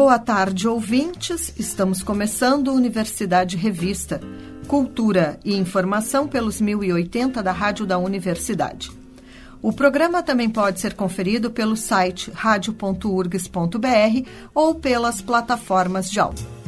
Boa tarde, ouvintes. Estamos começando Universidade Revista. Cultura e informação pelos 1080 da Rádio da Universidade. O programa também pode ser conferido pelo site radio.urgs.br ou pelas plataformas de áudio.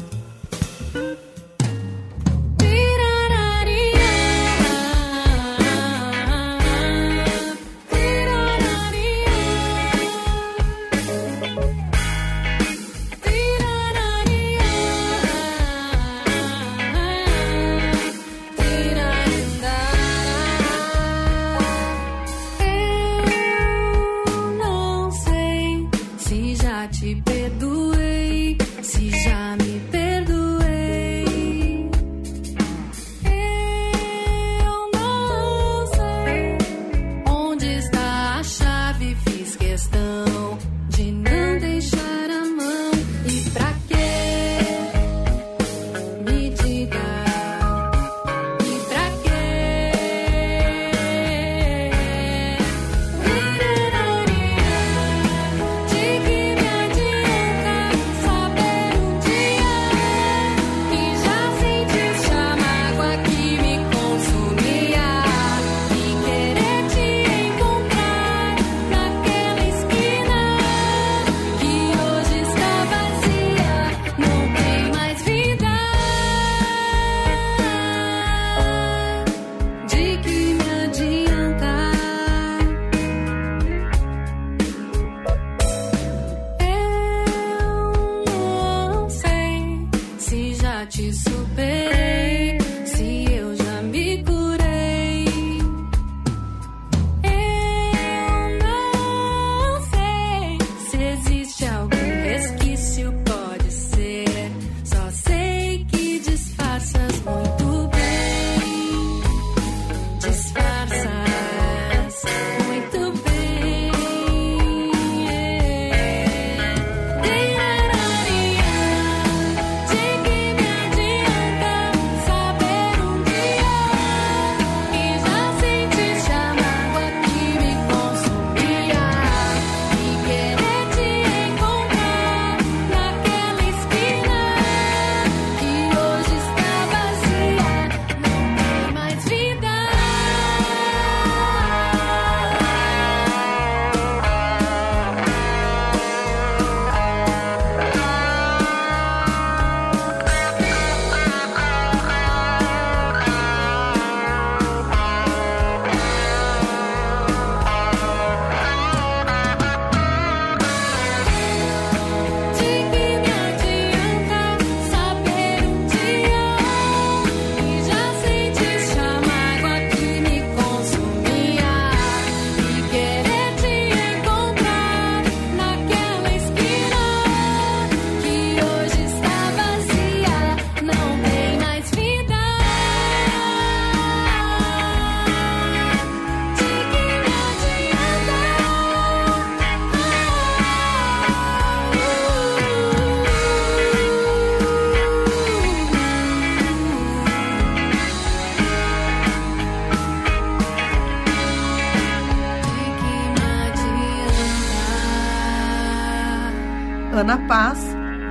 Ana Paz,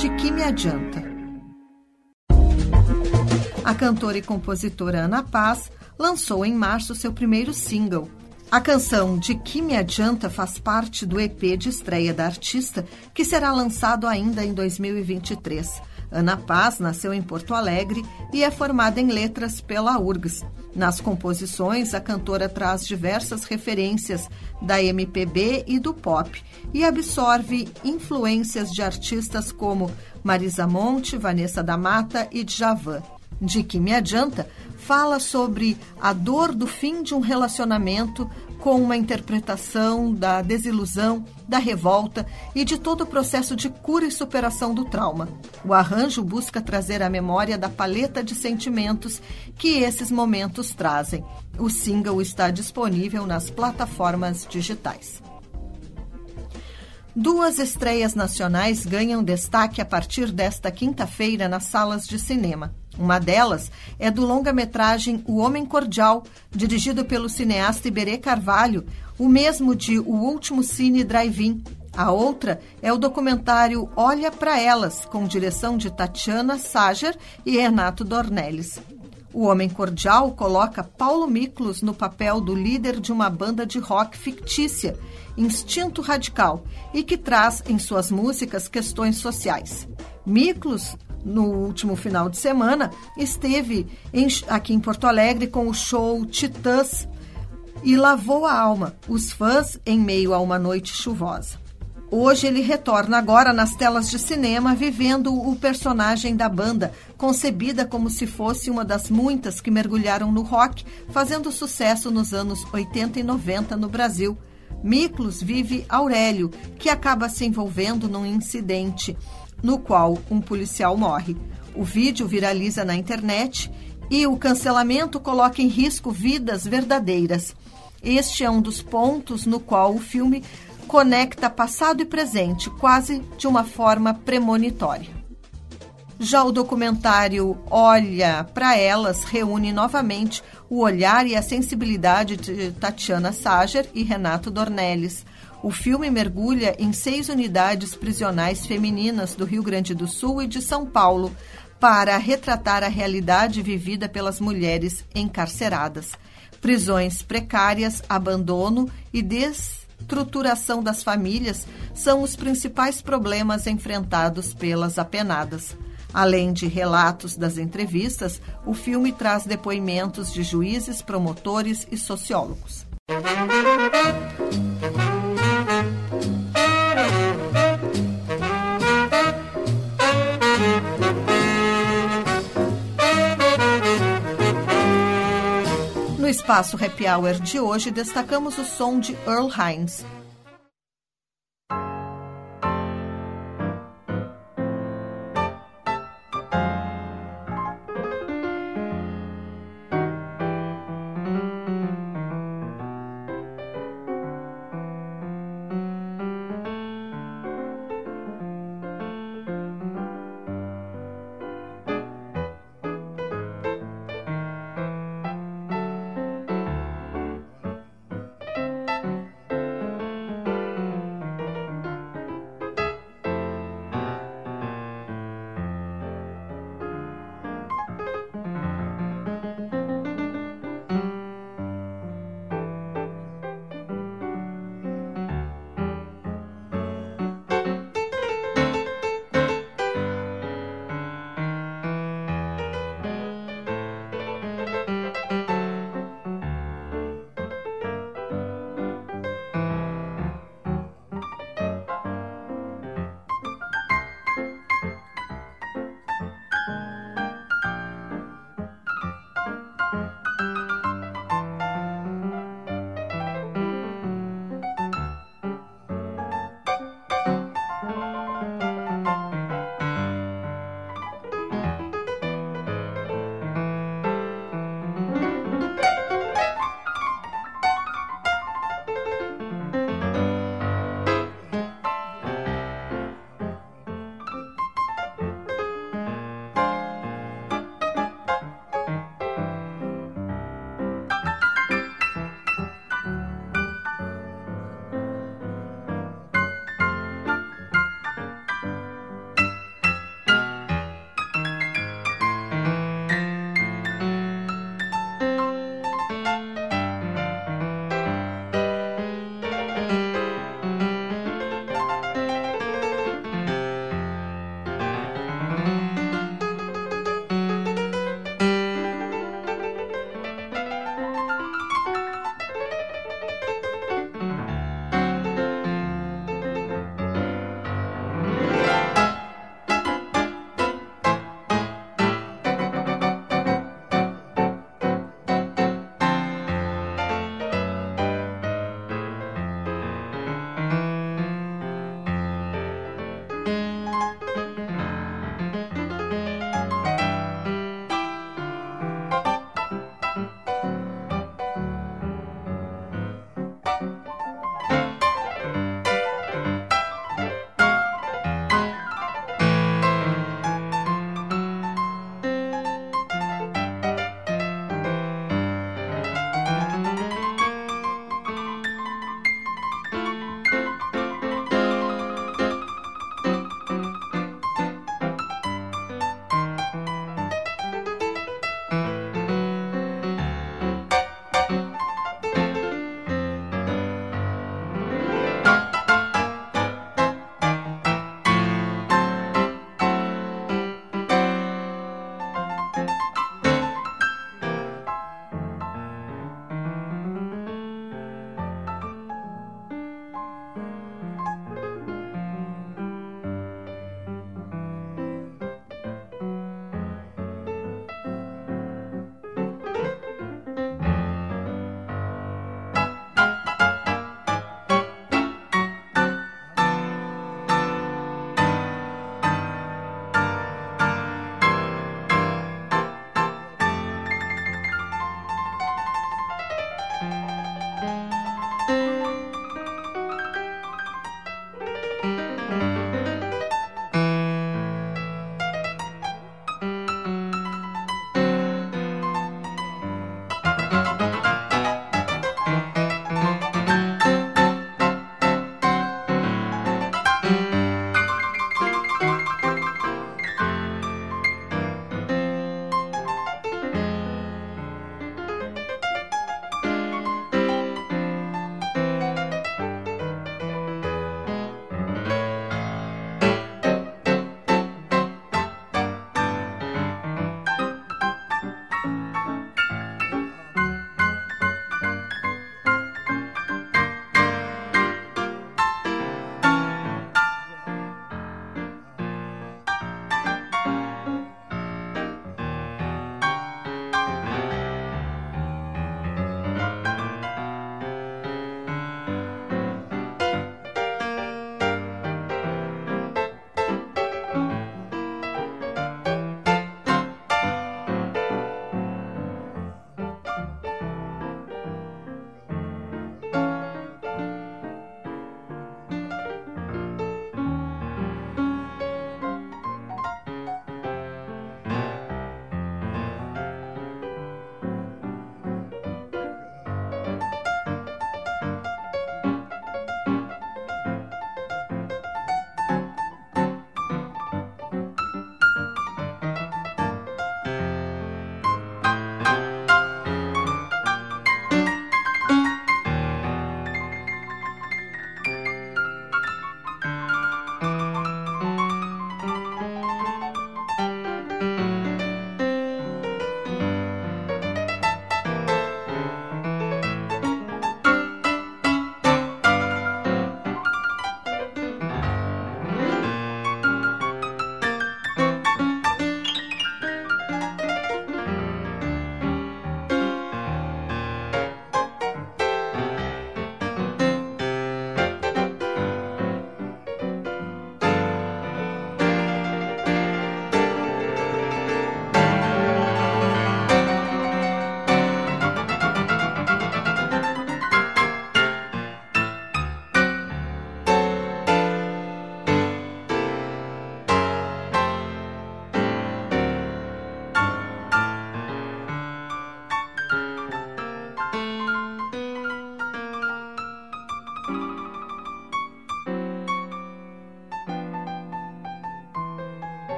De Que Me Adianta? A cantora e compositora Ana Paz lançou em março seu primeiro single. A canção De Que Me Adianta faz parte do EP de estreia da artista, que será lançado ainda em 2023. Ana Paz nasceu em Porto Alegre e é formada em letras pela URGS. Nas composições, a cantora traz diversas referências da MPB e do pop e absorve influências de artistas como Marisa Monte, Vanessa da Mata e Djavan. De que me adianta, fala sobre a dor do fim de um relacionamento com uma interpretação da desilusão, da revolta e de todo o processo de cura e superação do trauma. O arranjo busca trazer a memória da paleta de sentimentos que esses momentos trazem. O single está disponível nas plataformas digitais. Duas estreias nacionais ganham destaque a partir desta quinta-feira nas salas de cinema. Uma delas é do longa-metragem O Homem Cordial, dirigido pelo cineasta Iberê Carvalho, o mesmo de O Último Cine Drive-In. A outra é o documentário Olha para Elas, com direção de Tatiana Sager e Renato Dornelles. O Homem Cordial coloca Paulo Miklos no papel do líder de uma banda de rock fictícia, Instinto Radical, e que traz em suas músicas questões sociais. Miklos, no último final de semana, esteve em, aqui em Porto Alegre com o show Titãs e lavou a alma, os fãs em meio a uma noite chuvosa. Hoje ele retorna agora nas telas de cinema, vivendo o personagem da banda, concebida como se fosse uma das muitas que mergulharam no rock, fazendo sucesso nos anos 80 e 90 no Brasil. Miklos vive Aurélio, que acaba se envolvendo num incidente no qual um policial morre. O vídeo viraliza na internet e o cancelamento coloca em risco vidas verdadeiras. Este é um dos pontos no qual o filme conecta passado e presente, quase de uma forma premonitória. Já o documentário Olha para Elas reúne novamente o olhar e a sensibilidade de Tatiana Sager e Renato Dornelles. O filme mergulha em seis unidades prisionais femininas do Rio Grande do Sul e de São Paulo para retratar a realidade vivida pelas mulheres encarceradas. Prisões precárias, abandono e des estruturação das famílias são os principais problemas enfrentados pelas apenadas. Além de relatos das entrevistas, o filme traz depoimentos de juízes, promotores e sociólogos. No espaço Happy Hour de hoje, destacamos o som de Earl Hines,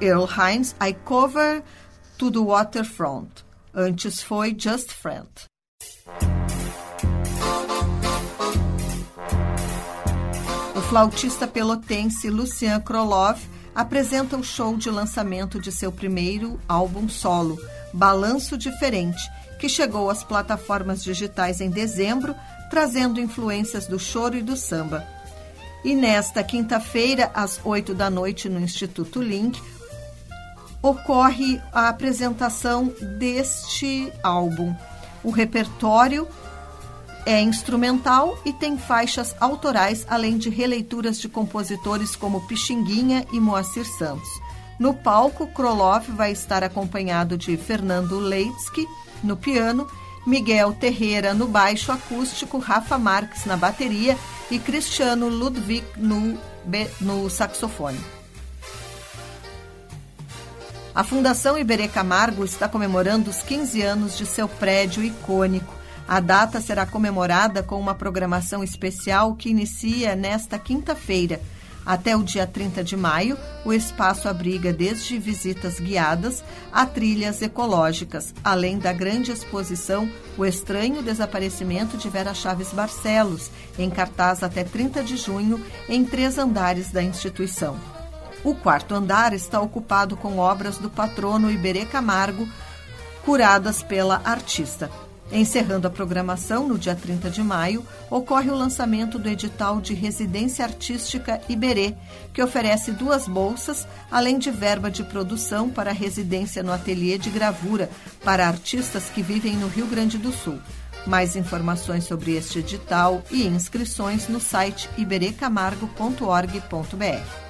Earl Hines, I Cover to the Waterfront. Antes foi Just Friend. O flautista pelotense Lucian Krolov apresenta o show de lançamento de seu primeiro álbum solo, Balanço Diferente, que chegou às plataformas digitais em dezembro, trazendo influências do choro e do samba. E nesta quinta-feira, às oito da noite, no Instituto Link, ocorre a apresentação deste álbum. O repertório é instrumental e tem faixas autorais, além de releituras de compositores como Pixinguinha e Moacir Santos. No palco, Krolov vai estar acompanhado de Fernando Leitsky no piano, Miguel Terreira no baixo acústico, Rafa Marques na bateria e Cristiano Ludwig no, no saxofone. A Fundação Iberê Camargo está comemorando os 15 anos de seu prédio icônico. A data será comemorada com uma programação especial que inicia nesta quinta-feira. Até o dia 30 de maio, o espaço abriga desde visitas guiadas a trilhas ecológicas, além da grande exposição O Estranho Desaparecimento de Vera Chaves Barcelos, em cartaz até 30 de junho, em três andares da instituição. O quarto andar está ocupado com obras do patrono Iberê Camargo, curadas pela artista. Encerrando a programação, no dia 30 de maio, ocorre o lançamento do edital de Residência Artística Iberê, que oferece duas bolsas, além de verba de produção para residência no ateliê de gravura para artistas que vivem no Rio Grande do Sul. Mais informações sobre este edital e inscrições no site iberecamargo.org.br.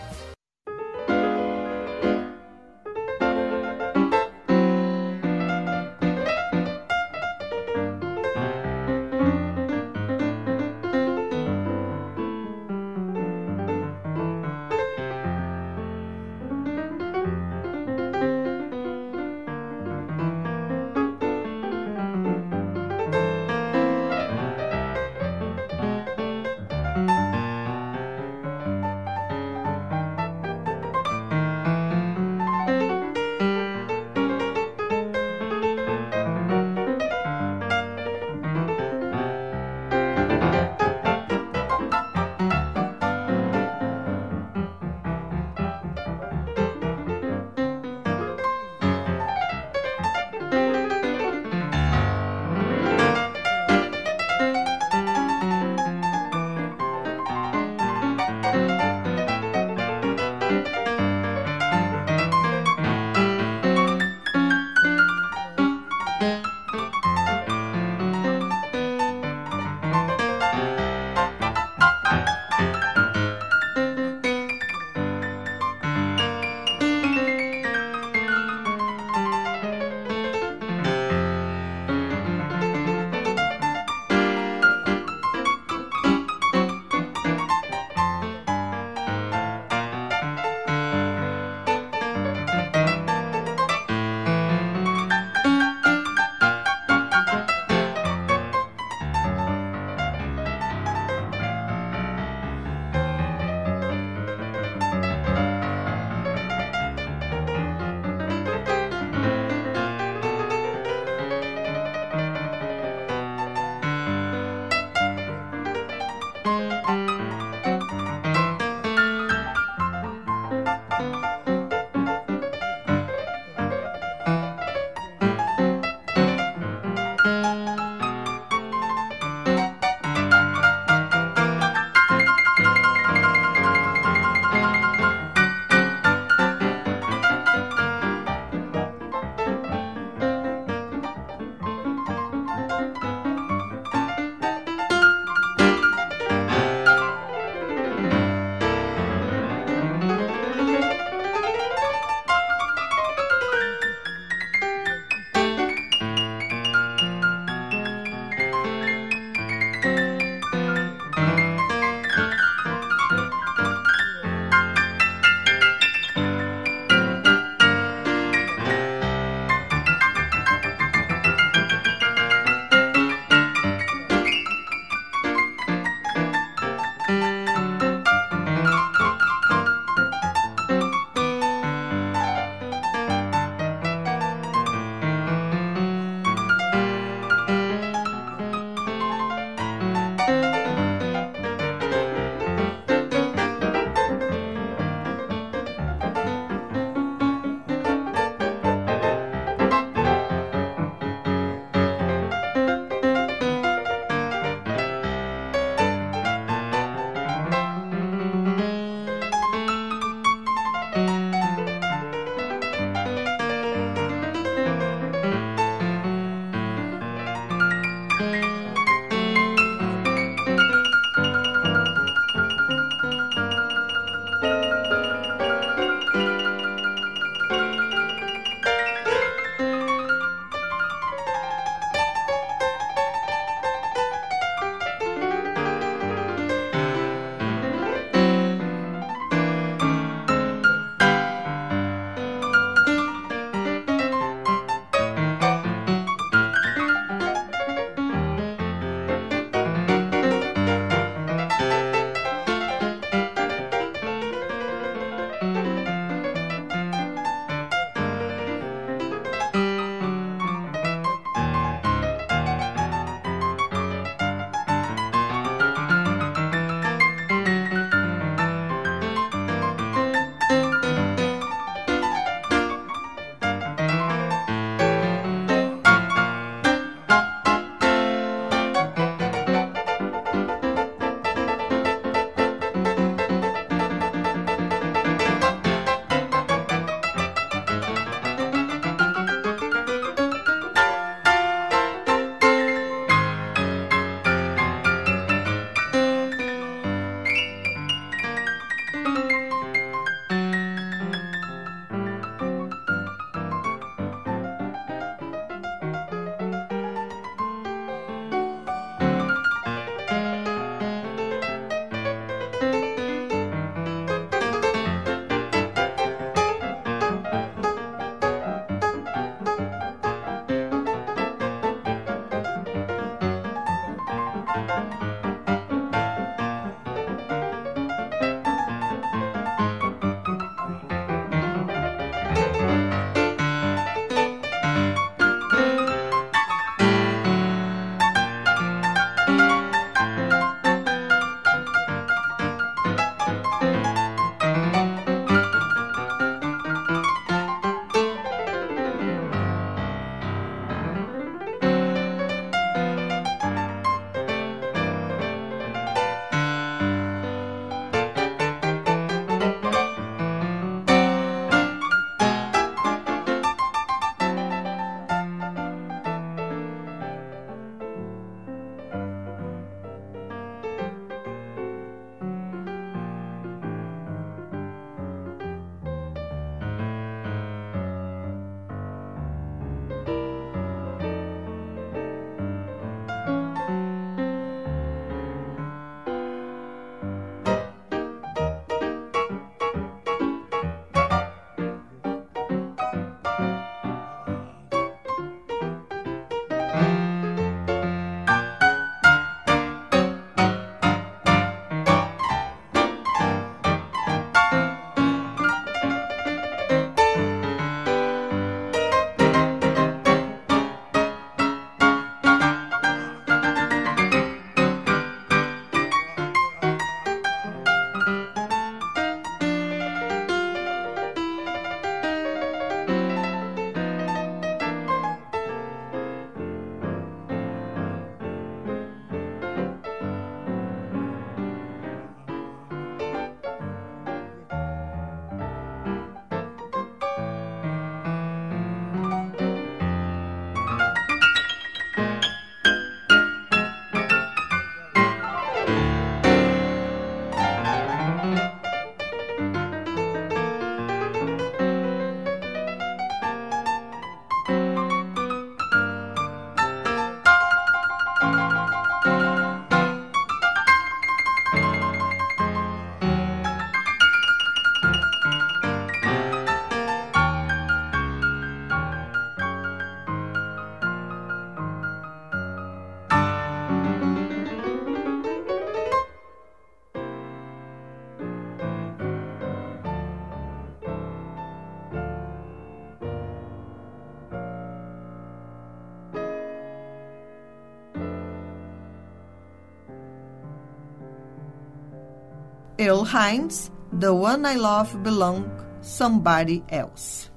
Earl Hines, The One I Love Belong Somebody Else.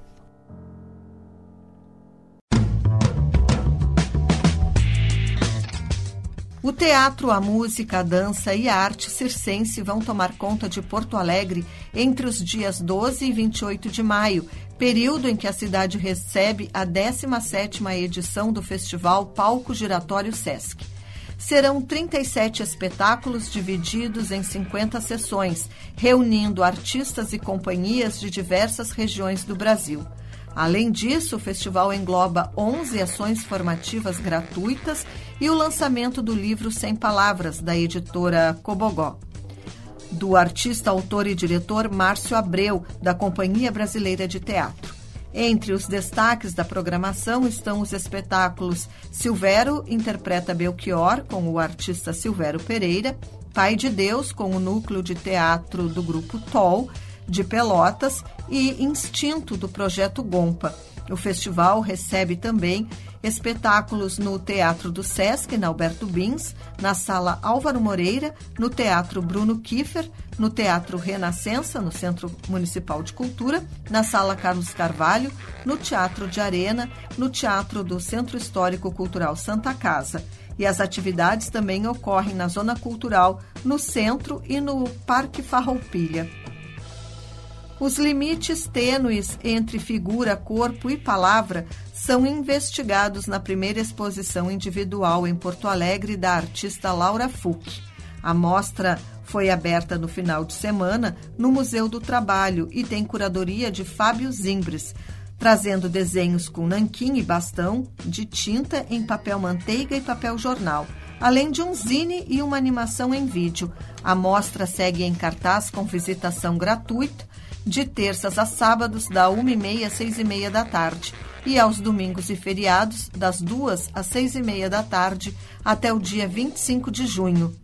O teatro, a música, a dança e a arte circense vão tomar conta de Porto Alegre entre os dias 12 e 28 de maio, período em que a cidade recebe a 17ª edição do festival Palco Giratório Sesc serão 37 espetáculos divididos em 50 sessões, reunindo artistas e companhias de diversas regiões do Brasil. Além disso, o festival engloba 11 ações formativas gratuitas e o lançamento do livro Sem Palavras, da editora Cobogó. Do artista, autor e diretor Márcio Abreu, da Companhia Brasileira de Teatro. Entre os destaques da programação estão os espetáculos Silvero interpreta Belchior, com o artista Silvero Pereira, Pai de Deus, com o núcleo de teatro do grupo TOL, de Pelotas, e Instinto, do projeto Gompa. O festival recebe também espetáculos no Teatro do Sesc, na Alberto Bins, na Sala Álvaro Moreira, no Teatro Bruno Kiefer, no Teatro Renascença, no Centro Municipal de Cultura, na Sala Carlos Carvalho, no Teatro de Arena, no Teatro do Centro Histórico Cultural Santa Casa. E as atividades também ocorrem na Zona Cultural, no Centro e no Parque Farroupilha. Os limites tênues entre figura, corpo e palavra são investigados na primeira exposição individual em Porto Alegre da artista Laura Fuch. A mostra foi aberta no final de semana no Museu do Trabalho e tem curadoria de Fábio Zimbres, trazendo desenhos com nanquim e bastão de tinta em papel manteiga e papel jornal, além de um zine e uma animação em vídeo. A mostra segue em cartaz com visitação gratuita de terças a sábados, da 1h30 às 6h30 da tarde, e aos domingos e feriados, das 2 às 6h30 da tarde, até o dia 25 de junho.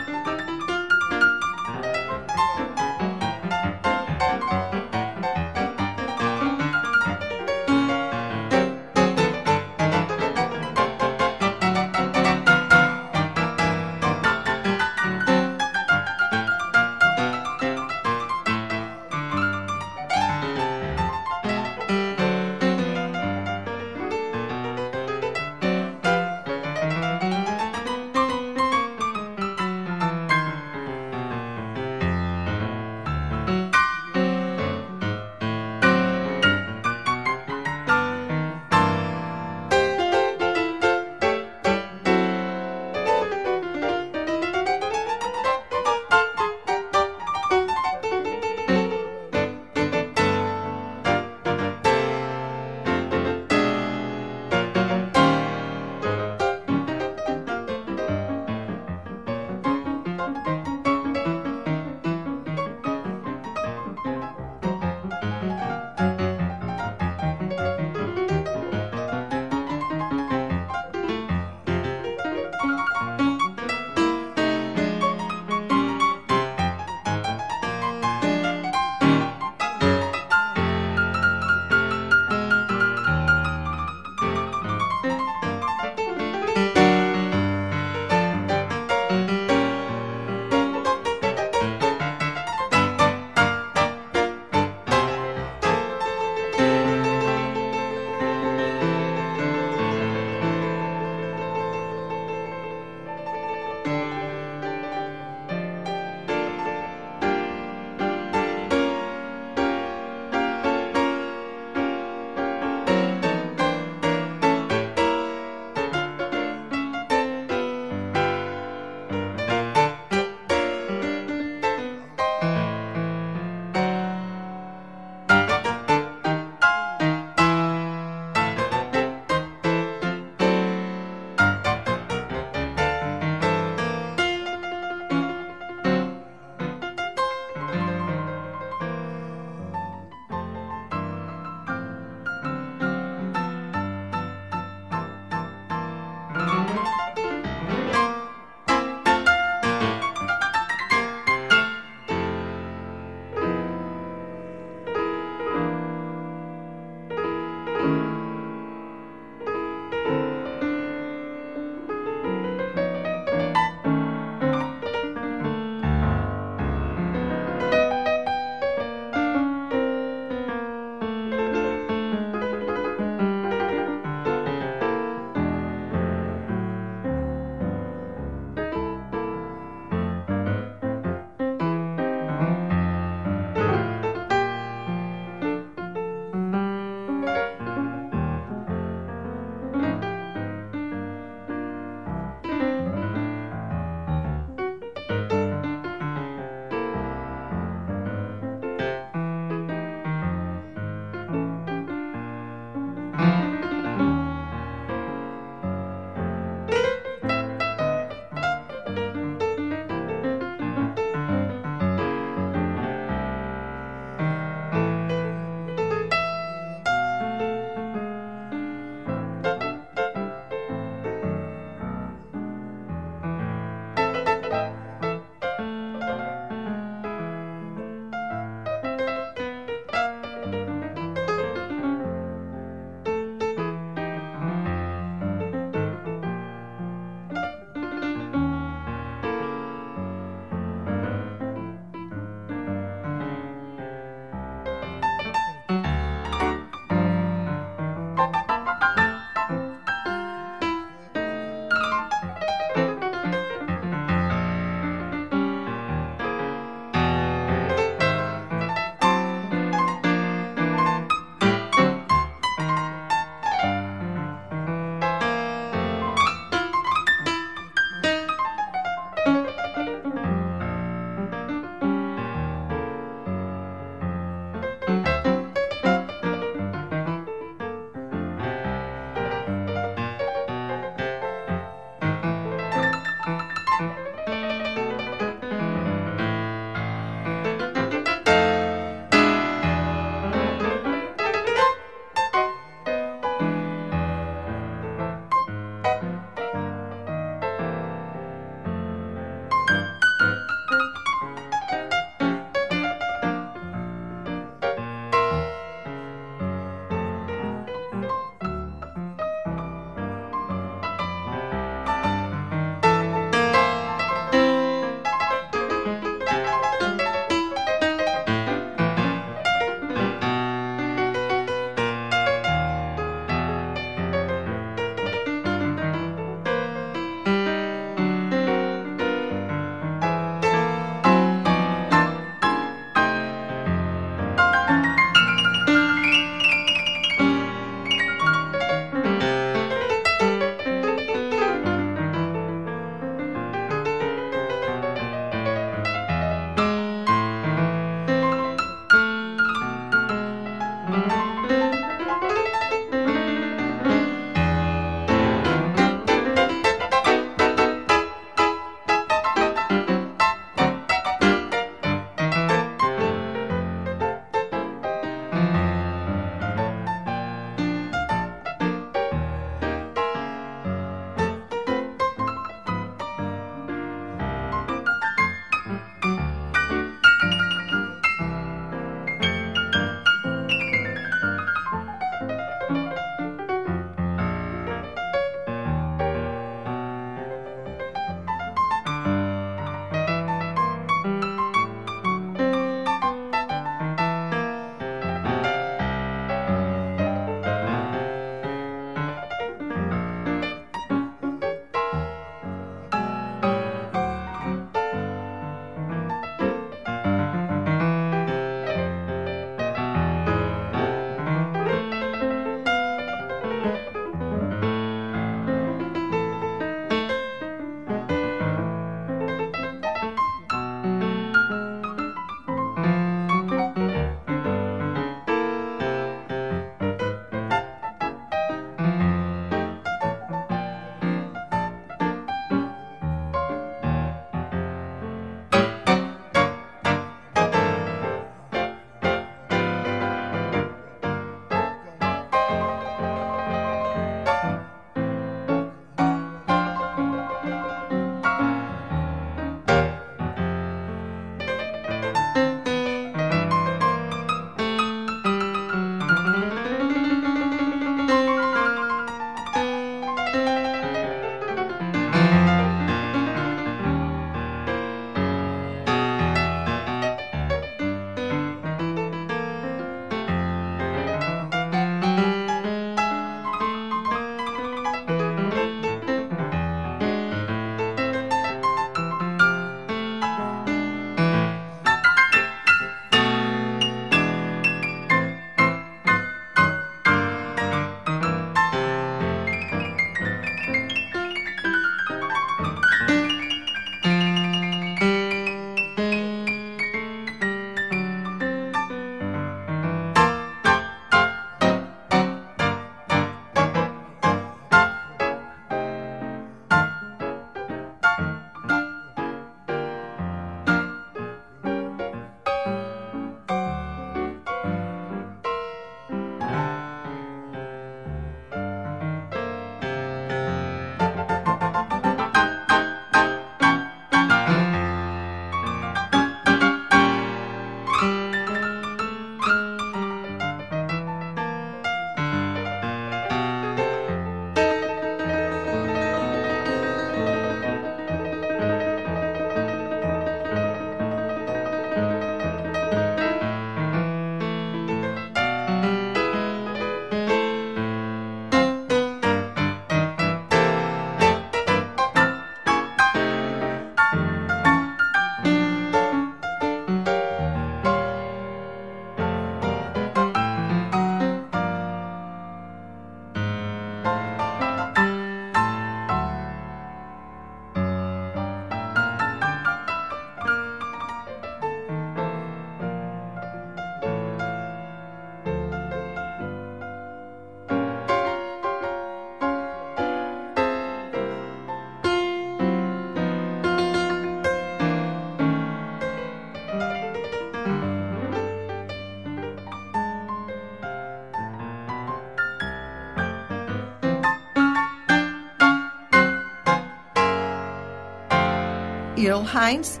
Earl Hines,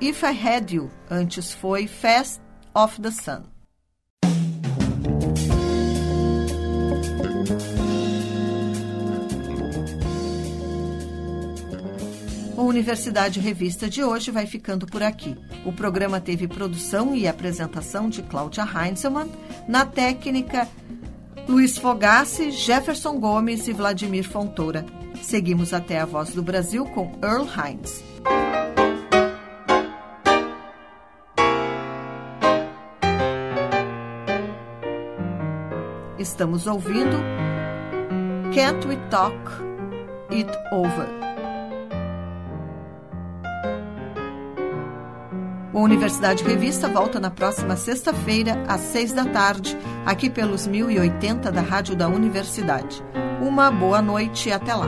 If I Had You, antes foi Fast of the Sun. O Universidade Revista de hoje vai ficando por aqui. O programa teve produção e apresentação de Cláudia Heinzelmann, na técnica Luiz Fogassi, Jefferson Gomes e Vladimir Fontoura. Seguimos até a Voz do Brasil com Earl Hines. Estamos ouvindo Can't We Talk It Over? O Universidade Revista volta na próxima sexta-feira, às seis da tarde, aqui pelos 1080 da Rádio da Universidade. Uma boa noite e até lá.